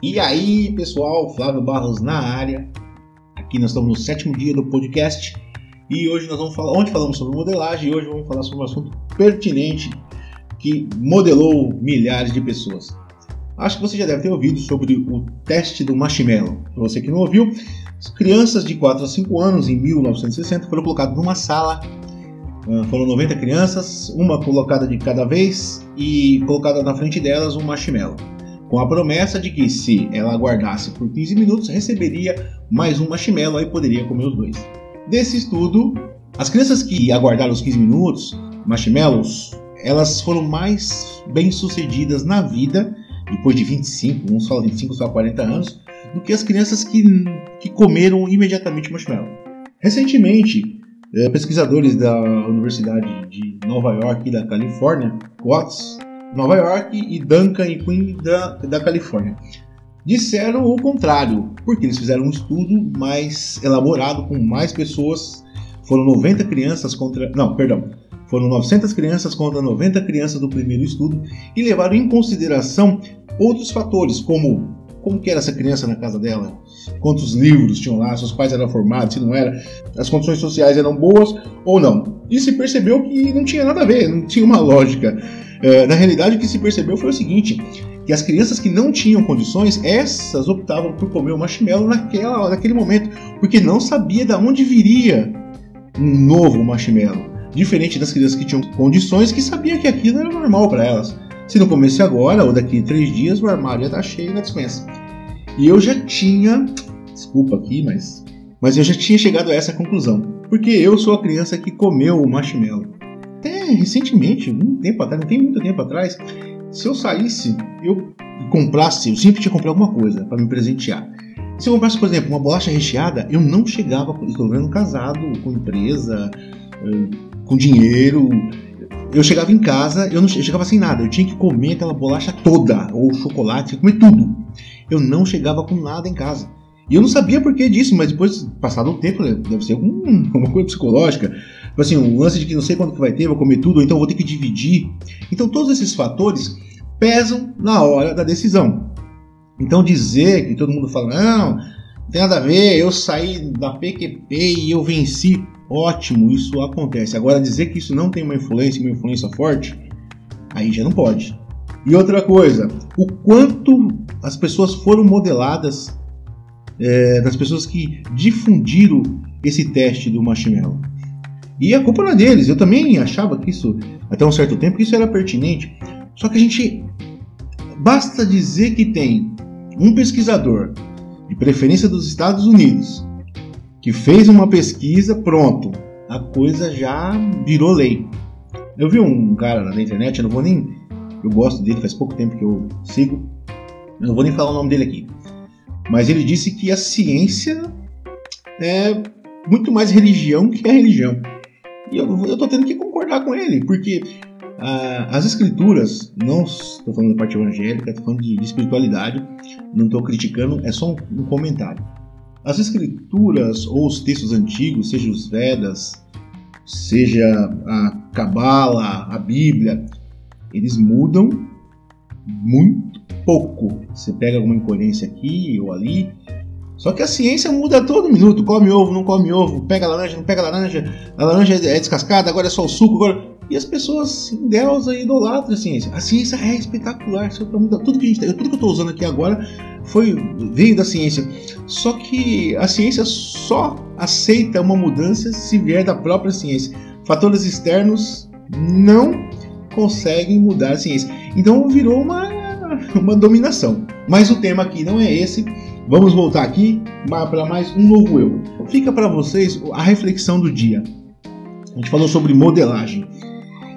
E aí, pessoal, Flávio Barros na área. Aqui nós estamos no sétimo dia do podcast e hoje nós vamos falar, onde falamos sobre modelagem, e hoje vamos falar sobre um assunto pertinente que modelou milhares de pessoas. Acho que você já deve ter ouvido sobre o teste do marshmallow. Para você que não ouviu, crianças de 4 a 5 anos em 1960 foram colocadas numa sala. Ah, foram 90 crianças, uma colocada de cada vez e colocada na frente delas um marshmallow com a promessa de que se ela aguardasse por 15 minutos, receberia mais um marshmallow e poderia comer os dois. Desse estudo, as crianças que aguardaram os 15 minutos, marshmallows, elas foram mais bem-sucedidas na vida, depois de 25, uns falam 25, só 40 anos, do que as crianças que, que comeram imediatamente marshmallow. Recentemente, eh, pesquisadores da Universidade de Nova York e da Califórnia, Watts, Nova York e Duncan e Queen da, da Califórnia. Disseram o contrário, porque eles fizeram um estudo mais elaborado com mais pessoas. Foram 90 crianças contra. Não, perdão. Foram 900 crianças contra 90 crianças do primeiro estudo e levaram em consideração outros fatores, como como que era essa criança na casa dela, quantos livros tinham lá, se os pais eram formados, se não era, as condições sociais eram boas ou não. E se percebeu que não tinha nada a ver, não tinha uma lógica. É, na realidade, o que se percebeu foi o seguinte: que as crianças que não tinham condições, essas optavam por comer o marshmallow naquela, naquele momento, porque não sabia de onde viria um novo marshmallow. Diferente das crianças que tinham condições, que sabiam que aquilo era normal para elas. Se não comesse agora ou daqui a três dias, o armário ia estar cheio na dispensa. E eu já tinha, desculpa aqui, mas, mas eu já tinha chegado a essa conclusão, porque eu sou a criança que comeu o marshmallow até recentemente, um tempo atrás, não tem muito tempo atrás, se eu saísse, eu comprasse, eu sempre tinha que comprar alguma coisa para me presentear. Se eu comprasse, por exemplo, uma bolacha recheada, eu não chegava, estou vendo casado, com empresa, eh, com dinheiro. Eu chegava em casa, eu não eu chegava sem nada, eu tinha que comer aquela bolacha toda, ou chocolate, comer tudo. Eu não chegava com nada em casa. E eu não sabia por que disso, mas depois, passado um tempo, né, deve ser alguma coisa psicológica. Tipo assim, um lance de que não sei quando que vai ter, vou comer tudo, ou então vou ter que dividir. Então todos esses fatores pesam na hora da decisão. Então dizer que todo mundo fala, não, não tem nada a ver, eu saí da PQP e eu venci, ótimo, isso acontece. Agora dizer que isso não tem uma influência, uma influência forte, aí já não pode. E outra coisa, o quanto as pessoas foram modeladas é, das pessoas que difundiram esse teste do marshmallow. E a culpa não é deles. Eu também achava que isso, até um certo tempo, isso era pertinente. Só que a gente. Basta dizer que tem um pesquisador, de preferência dos Estados Unidos, que fez uma pesquisa, pronto, a coisa já virou lei. Eu vi um cara na internet, eu não vou nem. Eu gosto dele, faz pouco tempo que eu sigo. Eu não vou nem falar o nome dele aqui. Mas ele disse que a ciência é muito mais religião que a religião. E eu, eu tô tendo que concordar com ele, porque ah, as escrituras, não estou falando da parte evangélica, estou falando de, de espiritualidade, não estou criticando, é só um, um, comentário. As escrituras ou os textos antigos, seja os Vedas, seja a Cabala, a Bíblia, eles mudam muito pouco. Você pega alguma incoerência aqui ou ali, só que a ciência muda todo minuto. Come ovo, não come ovo, pega laranja, não pega laranja, a laranja é descascada, agora é só o suco. Agora... E as pessoas endeusam e idolatram a ciência. A ciência é espetacular, tudo que a gente, tudo que eu estou usando aqui agora foi veio da ciência. Só que a ciência só aceita uma mudança se vier da própria ciência. Fatores externos não conseguem mudar a ciência. Então virou uma, uma dominação. Mas o tema aqui não é esse. Vamos voltar aqui para mais um novo eu. Fica para vocês a reflexão do dia. A gente falou sobre modelagem.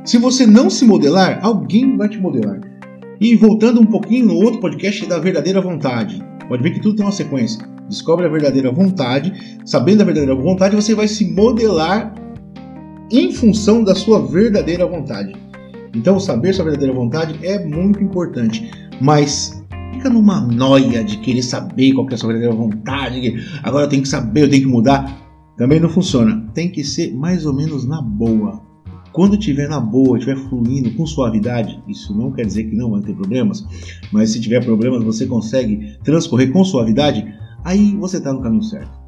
Se você não se modelar, alguém vai te modelar. E voltando um pouquinho no outro podcast da verdadeira vontade. Pode ver que tudo tem uma sequência. Descobre a verdadeira vontade. Sabendo a verdadeira vontade, você vai se modelar em função da sua verdadeira vontade. Então, saber sua verdadeira vontade é muito importante. Mas fica numa noia de querer saber qual que é a sua verdadeira vontade, agora eu tenho que saber, eu tenho que mudar. Também não funciona. Tem que ser mais ou menos na boa. Quando estiver na boa, estiver fluindo com suavidade, isso não quer dizer que não vai ter problemas, mas se tiver problemas você consegue transcorrer com suavidade, aí você está no caminho certo.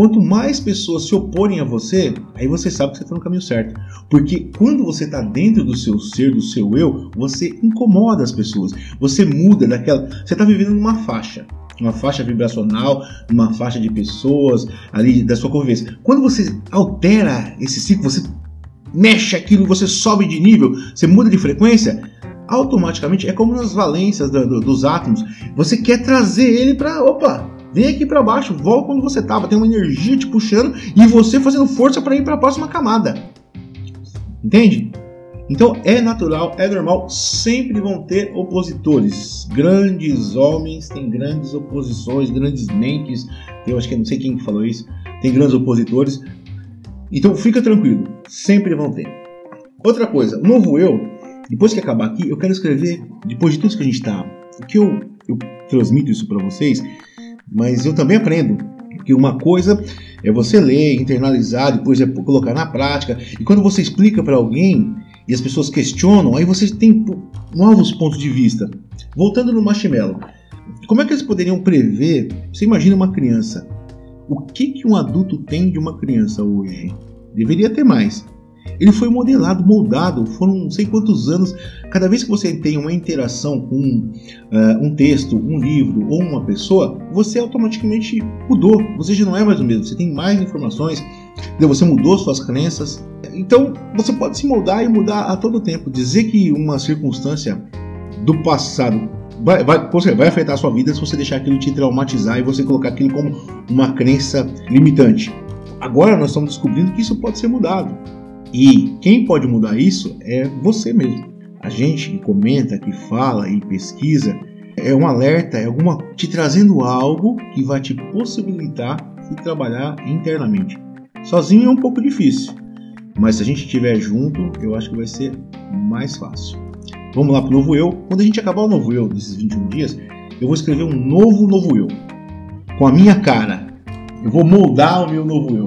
Quanto mais pessoas se oporem a você, aí você sabe que você está no caminho certo. Porque quando você está dentro do seu ser, do seu eu, você incomoda as pessoas. Você muda daquela. Você está vivendo numa faixa uma faixa vibracional, uma faixa de pessoas ali da sua convivência. Quando você altera esse ciclo, você mexe aquilo, você sobe de nível, você muda de frequência, automaticamente é como nas valências do, do, dos átomos. Você quer trazer ele para, opa, vem aqui para baixo, volta onde você estava, tem uma energia te puxando e você fazendo força para ir para a próxima camada. Entende? Então é natural, é normal, sempre vão ter opositores. Grandes homens têm grandes oposições, grandes mentes. Eu acho que não sei quem que falou isso. Tem grandes opositores. Então fica tranquilo, sempre vão ter. Outra coisa, o novo eu, depois que acabar aqui, eu quero escrever, depois de tudo que a gente está. que eu, eu transmito isso para vocês, mas eu também aprendo. Que uma coisa é você ler, internalizar, depois é colocar na prática. E quando você explica para alguém, e as pessoas questionam, aí vocês têm novos pontos de vista. Voltando no marshmallow, como é que eles poderiam prever? Você imagina uma criança. O que, que um adulto tem de uma criança hoje? Deveria ter mais. Ele foi modelado, moldado, foram não sei quantos anos. Cada vez que você tem uma interação com uh, um texto, um livro ou uma pessoa, você automaticamente mudou. Você já não é mais o mesmo, você tem mais informações, você mudou suas crenças, então, você pode se moldar e mudar a todo tempo. Dizer que uma circunstância do passado vai, vai, vai afetar a sua vida se você deixar aquilo te traumatizar e você colocar aquilo como uma crença limitante. Agora nós estamos descobrindo que isso pode ser mudado. E quem pode mudar isso é você mesmo. A gente que comenta, que fala e pesquisa, é um alerta, é alguma te trazendo algo que vai te possibilitar de trabalhar internamente. Sozinho é um pouco difícil, mas se a gente estiver junto, eu acho que vai ser mais fácil. Vamos lá para o novo eu. Quando a gente acabar o novo eu desses 21 dias, eu vou escrever um novo novo eu. Com a minha cara. Eu vou moldar o meu novo eu.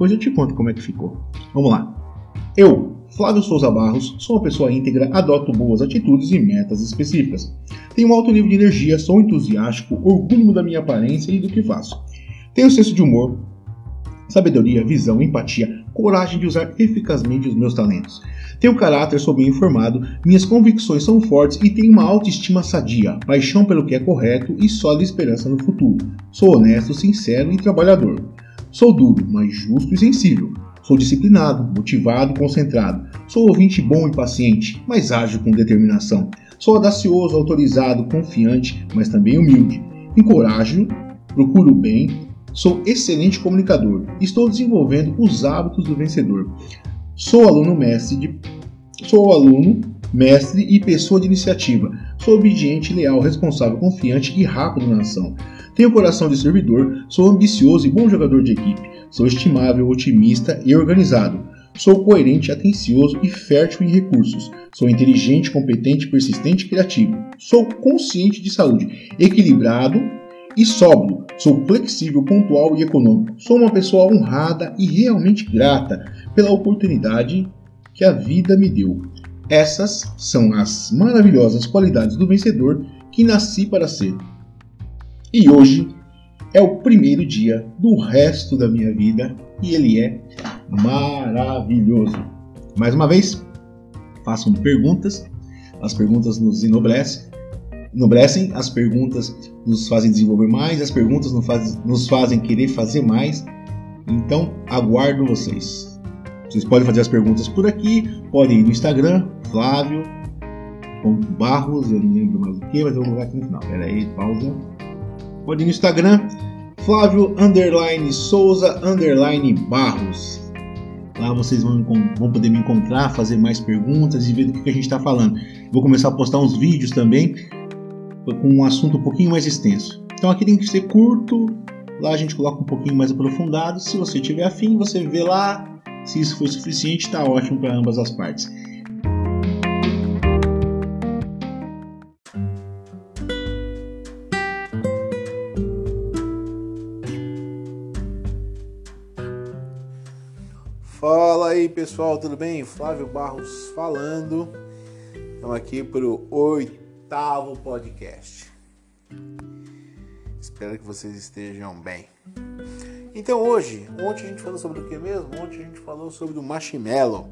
Depois eu te conto como é que ficou. Vamos lá. Eu, Flávio Souza Barros, sou uma pessoa íntegra, adoto boas atitudes e metas específicas. Tenho um alto nível de energia, sou entusiástico, orgulho da minha aparência e do que faço. Tenho senso de humor, sabedoria, visão, empatia, coragem de usar eficazmente os meus talentos. Tenho caráter, sou bem informado, minhas convicções são fortes e tenho uma autoestima sadia, paixão pelo que é correto e sólida esperança no futuro. Sou honesto, sincero e trabalhador. Sou duro, mas justo e sensível. Sou disciplinado, motivado e concentrado. Sou ouvinte bom e paciente, mas ágil com determinação. Sou audacioso, autorizado, confiante, mas também humilde. Encorajo, procuro bem, Sou excelente comunicador. Estou desenvolvendo os hábitos do vencedor. Sou aluno mestre de Sou aluno, mestre e pessoa de iniciativa. Sou obediente, leal, responsável, confiante e rápido na ação. Tenho coração de servidor, sou ambicioso e bom jogador de equipe. Sou estimável, otimista e organizado. Sou coerente, atencioso e fértil em recursos. Sou inteligente, competente, persistente e criativo. Sou consciente de saúde, equilibrado e sóbrio. Sou flexível, pontual e econômico. Sou uma pessoa honrada e realmente grata pela oportunidade que a vida me deu. Essas são as maravilhosas qualidades do vencedor que nasci para ser. E hoje é o primeiro dia do resto da minha vida e ele é maravilhoso. Mais uma vez, façam perguntas, as perguntas nos enobrecem enobrecem, as perguntas nos fazem desenvolver mais, as perguntas nos, faz, nos fazem querer fazer mais. Então, aguardo vocês. Vocês podem fazer as perguntas por aqui, podem ir no Instagram, Flávio Barros, eu não lembro mais o que, mas eu vou colocar aqui no final. Pera aí, pausa. Pode ir no Instagram, Flávio underline Souza underline Barros. Lá vocês vão, vão poder me encontrar, fazer mais perguntas e ver do que, a gente está falando. Vou começar a postar uns vídeos também com um assunto um pouquinho mais extenso. Então aqui tem que ser curto, lá a gente coloca um pouquinho mais aprofundado. Se você tiver afim, você vê lá. Se isso for suficiente, está ótimo para ambas as partes. Aí pessoal, tudo bem? Flávio Barros falando. Estamos aqui para o oitavo podcast. Espero que vocês estejam bem. Então hoje, ontem a gente falou sobre o que mesmo? Ontem a gente falou sobre o marshmallow.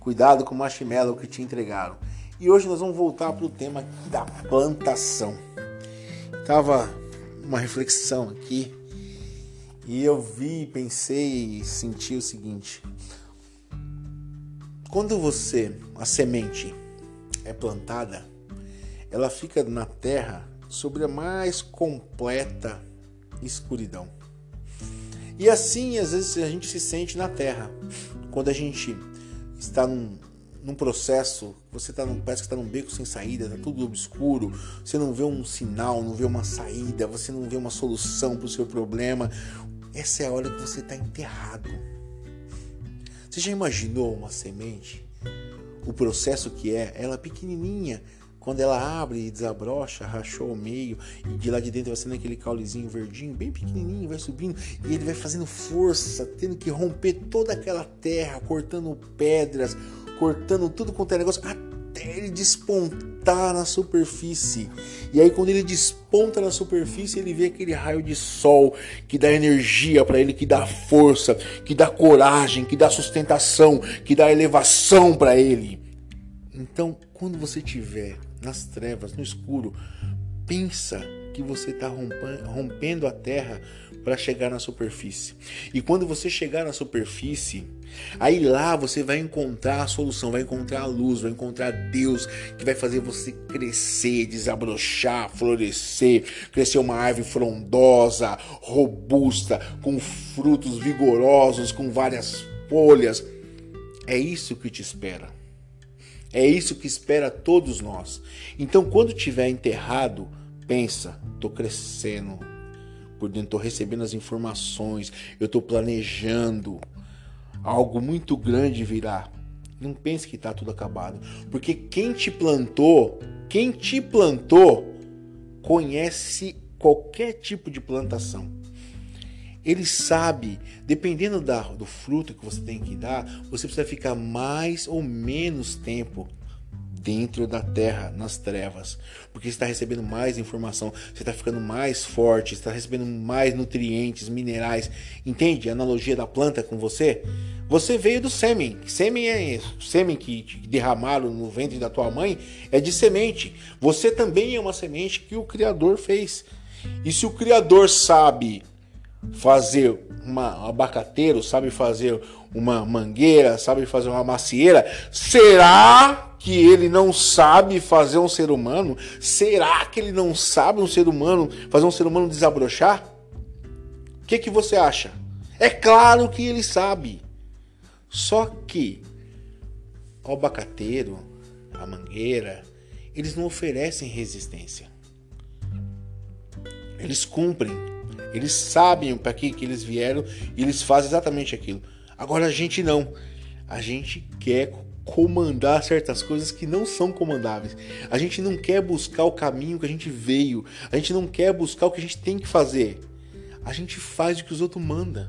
Cuidado com o marshmallow que te entregaram. E hoje nós vamos voltar para o tema da plantação. Tava uma reflexão aqui e eu vi, pensei e senti o seguinte: quando você, a semente é plantada, ela fica na terra sobre a mais completa escuridão. E assim, às vezes, a gente se sente na terra. Quando a gente está num, num processo, você tá num, parece que está num beco sem saída, tá tudo obscuro, você não vê um sinal, não vê uma saída, você não vê uma solução para o seu problema. Essa é a hora que você está enterrado. Você já imaginou uma semente? O processo que é, ela pequenininha, quando ela abre e desabrocha, rachou ao meio, e de lá de dentro vai sendo aquele caulezinho verdinho, bem pequenininho, vai subindo, e ele vai fazendo força, tendo que romper toda aquela terra, cortando pedras, cortando tudo quanto é negócio, até ele despontar na superfície. E aí, quando ele desponta na superfície, ele vê aquele raio de sol que dá energia para ele, que dá força, que dá coragem, que dá sustentação, que dá elevação para ele. Então, quando você estiver nas trevas, no escuro, pensa que você está rompendo a terra para chegar na superfície. E quando você chegar na superfície, aí lá você vai encontrar a solução, vai encontrar a luz, vai encontrar Deus que vai fazer você crescer, desabrochar, florescer, crescer uma árvore frondosa, robusta, com frutos vigorosos, com várias folhas. É isso que te espera. É isso que espera todos nós. Então, quando tiver enterrado, Pensa, tô crescendo por dentro, tô recebendo as informações, eu tô planejando. Algo muito grande virá. Não pense que tá tudo acabado, porque quem te plantou, quem te plantou, conhece qualquer tipo de plantação. Ele sabe, dependendo da, do fruto que você tem que dar, você precisa ficar mais ou menos tempo dentro da terra, nas trevas, porque você está recebendo mais informação, você está ficando mais forte, está recebendo mais nutrientes, minerais. Entende a analogia da planta com você? Você veio do sêmen. Sêmen é sêmen que derramaram no ventre da tua mãe é de semente. Você também é uma semente que o Criador fez. E se o Criador sabe fazer uma um abacateiro, sabe fazer uma mangueira, sabe fazer uma macieira, será que ele não sabe fazer um ser humano? Será que ele não sabe um ser humano fazer um ser humano desabrochar? O que, que você acha? É claro que ele sabe. Só que o abacateiro, a mangueira, eles não oferecem resistência. Eles cumprem. Eles sabem para que, que eles vieram e eles fazem exatamente aquilo. Agora a gente não. A gente quer comandar certas coisas que não são comandáveis. A gente não quer buscar o caminho que a gente veio. A gente não quer buscar o que a gente tem que fazer. A gente faz o que os outros mandam.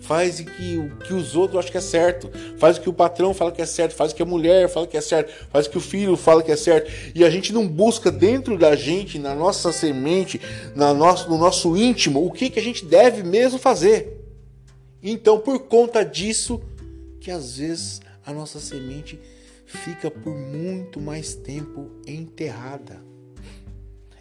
Faz o que, o que os outros acham que é certo. Faz o que o patrão fala que é certo. Faz o que a mulher fala que é certo. Faz o que o filho fala que é certo. E a gente não busca dentro da gente, na nossa semente, na nosso, no nosso íntimo, o que, que a gente deve mesmo fazer. Então, por conta disso, que às vezes a nossa semente fica por muito mais tempo enterrada.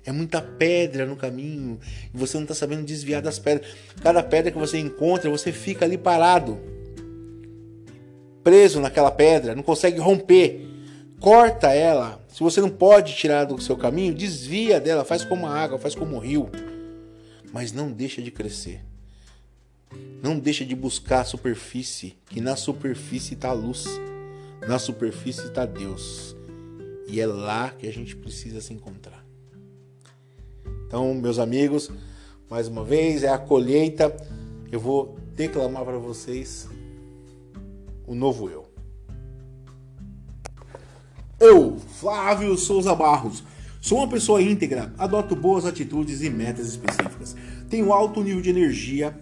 É muita pedra no caminho e você não está sabendo desviar das pedras. Cada pedra que você encontra, você fica ali parado, preso naquela pedra, não consegue romper. Corta ela. Se você não pode tirar do seu caminho, desvia dela, faz como a água, faz como o rio. Mas não deixa de crescer. Não deixa de buscar a superfície, que na superfície está a luz, na superfície está Deus. E é lá que a gente precisa se encontrar. Então, meus amigos, mais uma vez é a colheita. Eu vou declamar para vocês o novo eu. Eu, Flávio Souza Barros, sou uma pessoa íntegra, adoto boas atitudes e metas específicas. Tenho alto nível de energia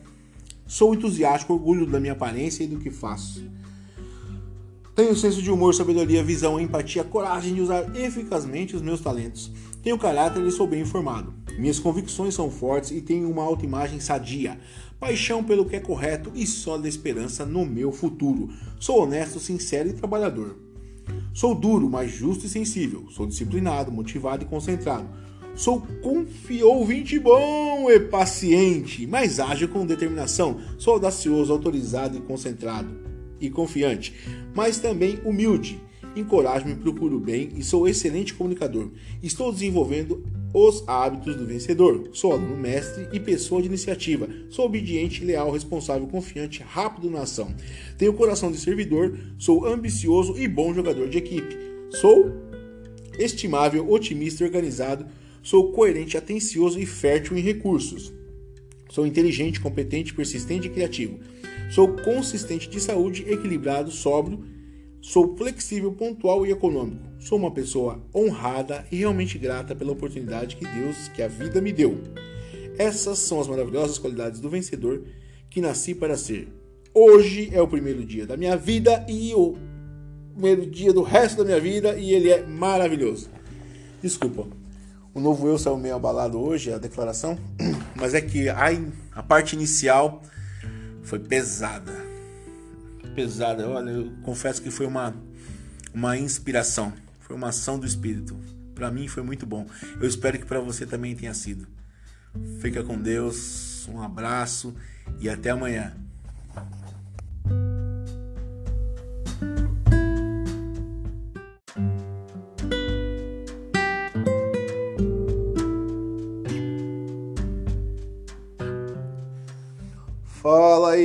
Sou entusiástico, orgulho da minha aparência e do que faço. Tenho senso de humor, sabedoria, visão, empatia, coragem de usar eficazmente os meus talentos. Tenho caráter e sou bem informado. Minhas convicções são fortes e tenho uma autoimagem sadia. Paixão pelo que é correto e sólida esperança no meu futuro. Sou honesto, sincero e trabalhador. Sou duro, mas justo e sensível. Sou disciplinado, motivado e concentrado. Sou confi ouvinte bom e paciente, mas ágil com determinação. Sou audacioso, autorizado e concentrado e confiante, mas também humilde. Encorajo-me, procuro bem e sou excelente comunicador. Estou desenvolvendo os hábitos do vencedor. Sou aluno mestre e pessoa de iniciativa. Sou obediente, leal, responsável, confiante, rápido na ação. Tenho coração de servidor, sou ambicioso e bom jogador de equipe. Sou estimável, otimista e organizado. Sou coerente, atencioso e fértil em recursos. Sou inteligente, competente, persistente e criativo. Sou consistente de saúde, equilibrado, sóbrio. Sou flexível, pontual e econômico. Sou uma pessoa honrada e realmente grata pela oportunidade que Deus, que a vida me deu. Essas são as maravilhosas qualidades do vencedor que nasci para ser. Hoje é o primeiro dia da minha vida e o primeiro dia do resto da minha vida e ele é maravilhoso. Desculpa, o novo eu saiu meio abalado hoje, a declaração, mas é que a, a parte inicial foi pesada. Pesada. Olha, eu confesso que foi uma, uma inspiração, foi uma ação do Espírito. Para mim foi muito bom. Eu espero que para você também tenha sido. Fica com Deus, um abraço e até amanhã.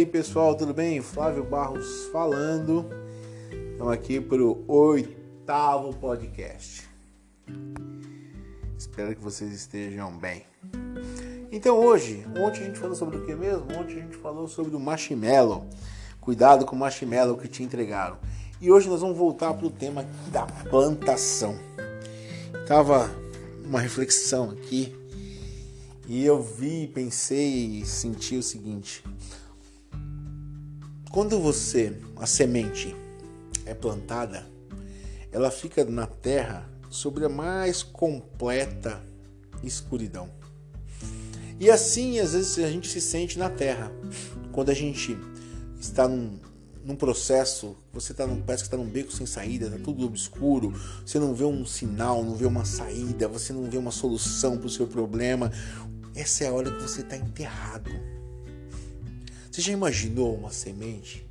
Pessoal, tudo bem? Flávio Barros falando. Estamos aqui para o oitavo podcast. Espero que vocês estejam bem. Então hoje, ontem a gente falou sobre o que mesmo? Ontem a gente falou sobre o marshmallow. Cuidado com o marshmallow que te entregaram. E hoje nós vamos voltar para o tema da plantação. Tava uma reflexão aqui e eu vi, pensei e senti o seguinte: quando você, a semente, é plantada, ela fica na terra sobre a mais completa escuridão. E assim, às vezes, a gente se sente na terra. Quando a gente está num, num processo, você tá num, parece que está num beco sem saída, está tudo obscuro, você não vê um sinal, não vê uma saída, você não vê uma solução para o seu problema, essa é a hora que você está enterrado. Você já imaginou uma semente?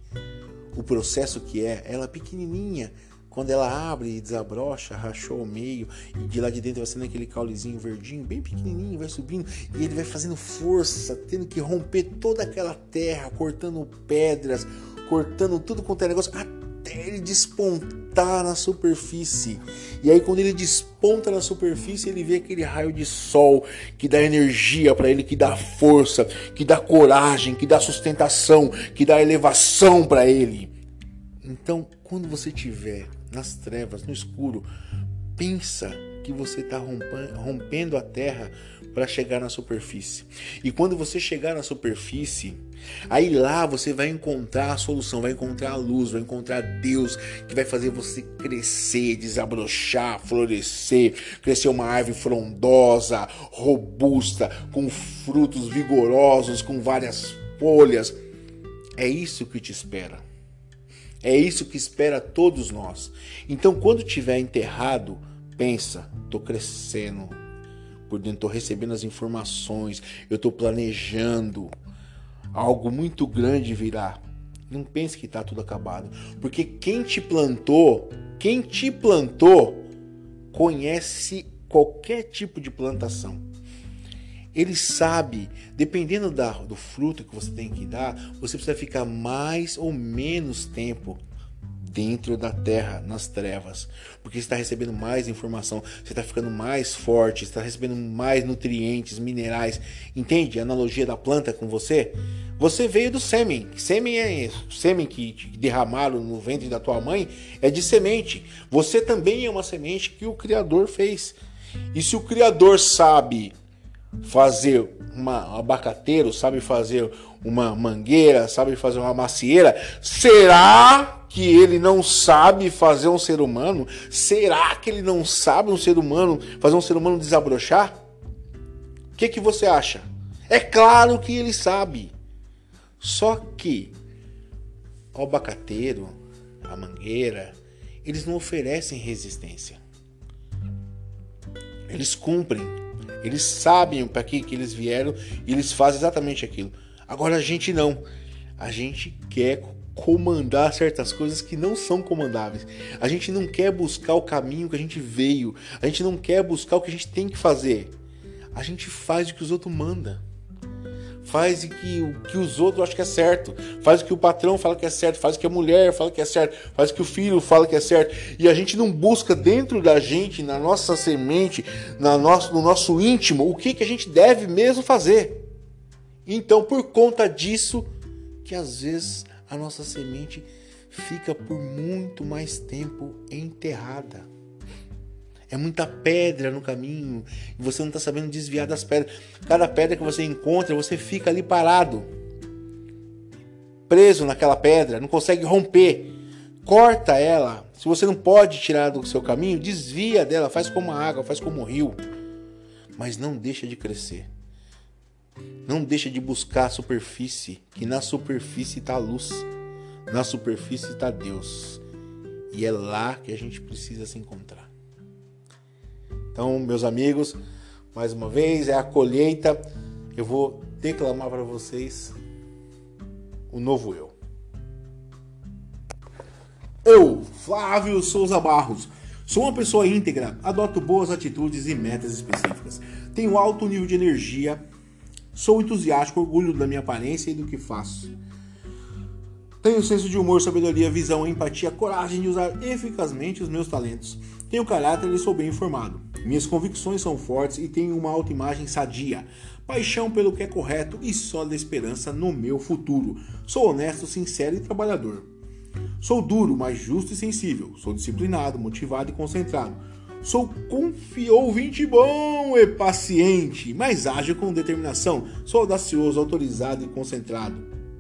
O processo que é, ela é pequenininha, quando ela abre e desabrocha, rachou ao meio, e de lá de dentro vai sendo aquele caulezinho verdinho, bem pequenininho, vai subindo, e ele vai fazendo força, tendo que romper toda aquela terra, cortando pedras, cortando tudo quanto é negócio, até ele despontar na superfície. E aí quando ele desponta na superfície, ele vê aquele raio de sol que dá energia para ele, que dá força, que dá coragem, que dá sustentação, que dá elevação para ele. Então, quando você estiver nas trevas, no escuro, pensa que você está rompendo a terra para chegar na superfície. E quando você chegar na superfície, aí lá você vai encontrar a solução, vai encontrar a luz, vai encontrar Deus que vai fazer você crescer, desabrochar, florescer, crescer uma árvore frondosa, robusta, com frutos vigorosos, com várias folhas. É isso que te espera. É isso que espera todos nós. Então, quando tiver enterrado, pensa, estou crescendo por dentro, estou recebendo as informações, eu estou planejando. Algo muito grande virá. Não pense que está tudo acabado, porque quem te plantou, quem te plantou, conhece qualquer tipo de plantação. Ele sabe, dependendo da, do fruto que você tem que dar, você precisa ficar mais ou menos tempo dentro da terra, nas trevas, porque você está recebendo mais informação, você está ficando mais forte, está recebendo mais nutrientes, minerais. Entende a analogia da planta com você? Você veio do sêmen. Sêmen é sêmen que derramaram no ventre da tua mãe é de semente. Você também é uma semente que o Criador fez. E se o Criador sabe fazer uma abacateiro, sabe fazer uma mangueira, sabe fazer uma macieira, será que ele não sabe fazer um ser humano? Será que ele não sabe um ser humano fazer um ser humano desabrochar? O que, que você acha? É claro que ele sabe. Só que o abacateiro, a mangueira, eles não oferecem resistência. Eles cumprem. Eles sabem para que, que eles vieram e eles fazem exatamente aquilo. Agora a gente não. A gente quer comandar certas coisas que não são comandáveis. A gente não quer buscar o caminho que a gente veio. A gente não quer buscar o que a gente tem que fazer. A gente faz o que os outros mandam faz o que, o que os outros acham que é certo, faz o que o patrão fala que é certo, faz o que a mulher fala que é certo, faz o que o filho fala que é certo, e a gente não busca dentro da gente, na nossa semente, na nosso, no nosso íntimo, o que, que a gente deve mesmo fazer. Então, por conta disso, que às vezes a nossa semente fica por muito mais tempo enterrada. É muita pedra no caminho e você não está sabendo desviar das pedras. Cada pedra que você encontra, você fica ali parado, preso naquela pedra, não consegue romper. Corta ela. Se você não pode tirar do seu caminho, desvia dela, faz como a água, faz como o rio. Mas não deixa de crescer. Não deixa de buscar a superfície, que na superfície está a luz. Na superfície está Deus. E é lá que a gente precisa se encontrar. Então, meus amigos, mais uma vez é a colheita. Eu vou declamar para vocês o novo eu. Eu, Flávio Souza Barros, sou uma pessoa íntegra, adoto boas atitudes e metas específicas. Tenho alto nível de energia, sou entusiástico, orgulho da minha aparência e do que faço. Tenho senso de humor, sabedoria, visão, empatia, coragem de usar eficazmente os meus talentos. Tenho caráter e sou bem informado. Minhas convicções são fortes e tenho uma autoimagem sadia. Paixão pelo que é correto e sólida esperança no meu futuro. Sou honesto, sincero e trabalhador. Sou duro, mas justo e sensível. Sou disciplinado, motivado e concentrado. Sou confio, ouvinte bom e paciente, mas ágil com determinação. Sou audacioso, autorizado e concentrado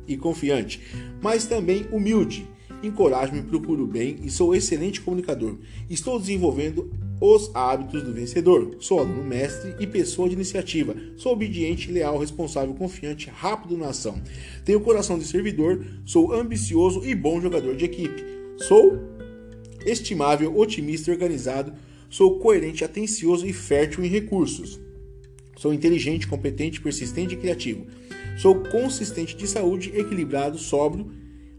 e confiante, mas também humilde. Encorajo-me, procuro bem e sou excelente comunicador. Estou desenvolvendo os hábitos do vencedor. Sou aluno mestre e pessoa de iniciativa. Sou obediente, leal, responsável, confiante, rápido na ação. Tenho coração de servidor, sou ambicioso e bom jogador de equipe. Sou estimável, otimista e organizado. Sou coerente, atencioso e fértil em recursos. Sou inteligente, competente, persistente e criativo. Sou consistente de saúde, equilibrado, sóbrio.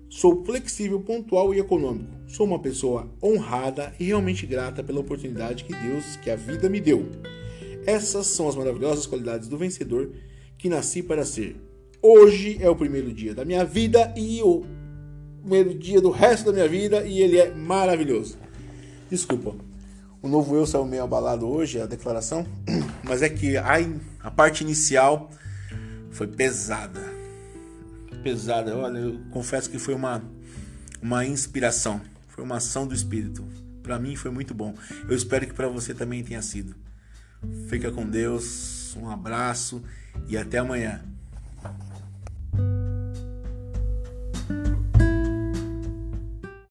Sou flexível, pontual e econômico. Sou uma pessoa honrada e realmente grata pela oportunidade que Deus, que a vida me deu. Essas são as maravilhosas qualidades do vencedor que nasci para ser. Hoje é o primeiro dia da minha vida e o primeiro dia do resto da minha vida e ele é maravilhoso. Desculpa, o novo eu saiu meio abalado hoje, a declaração, mas é que a, a parte inicial foi pesada. Pesada. Olha, eu confesso que foi uma, uma inspiração. Foi uma ação do Espírito. Para mim foi muito bom. Eu espero que para você também tenha sido. Fica com Deus. Um abraço e até amanhã.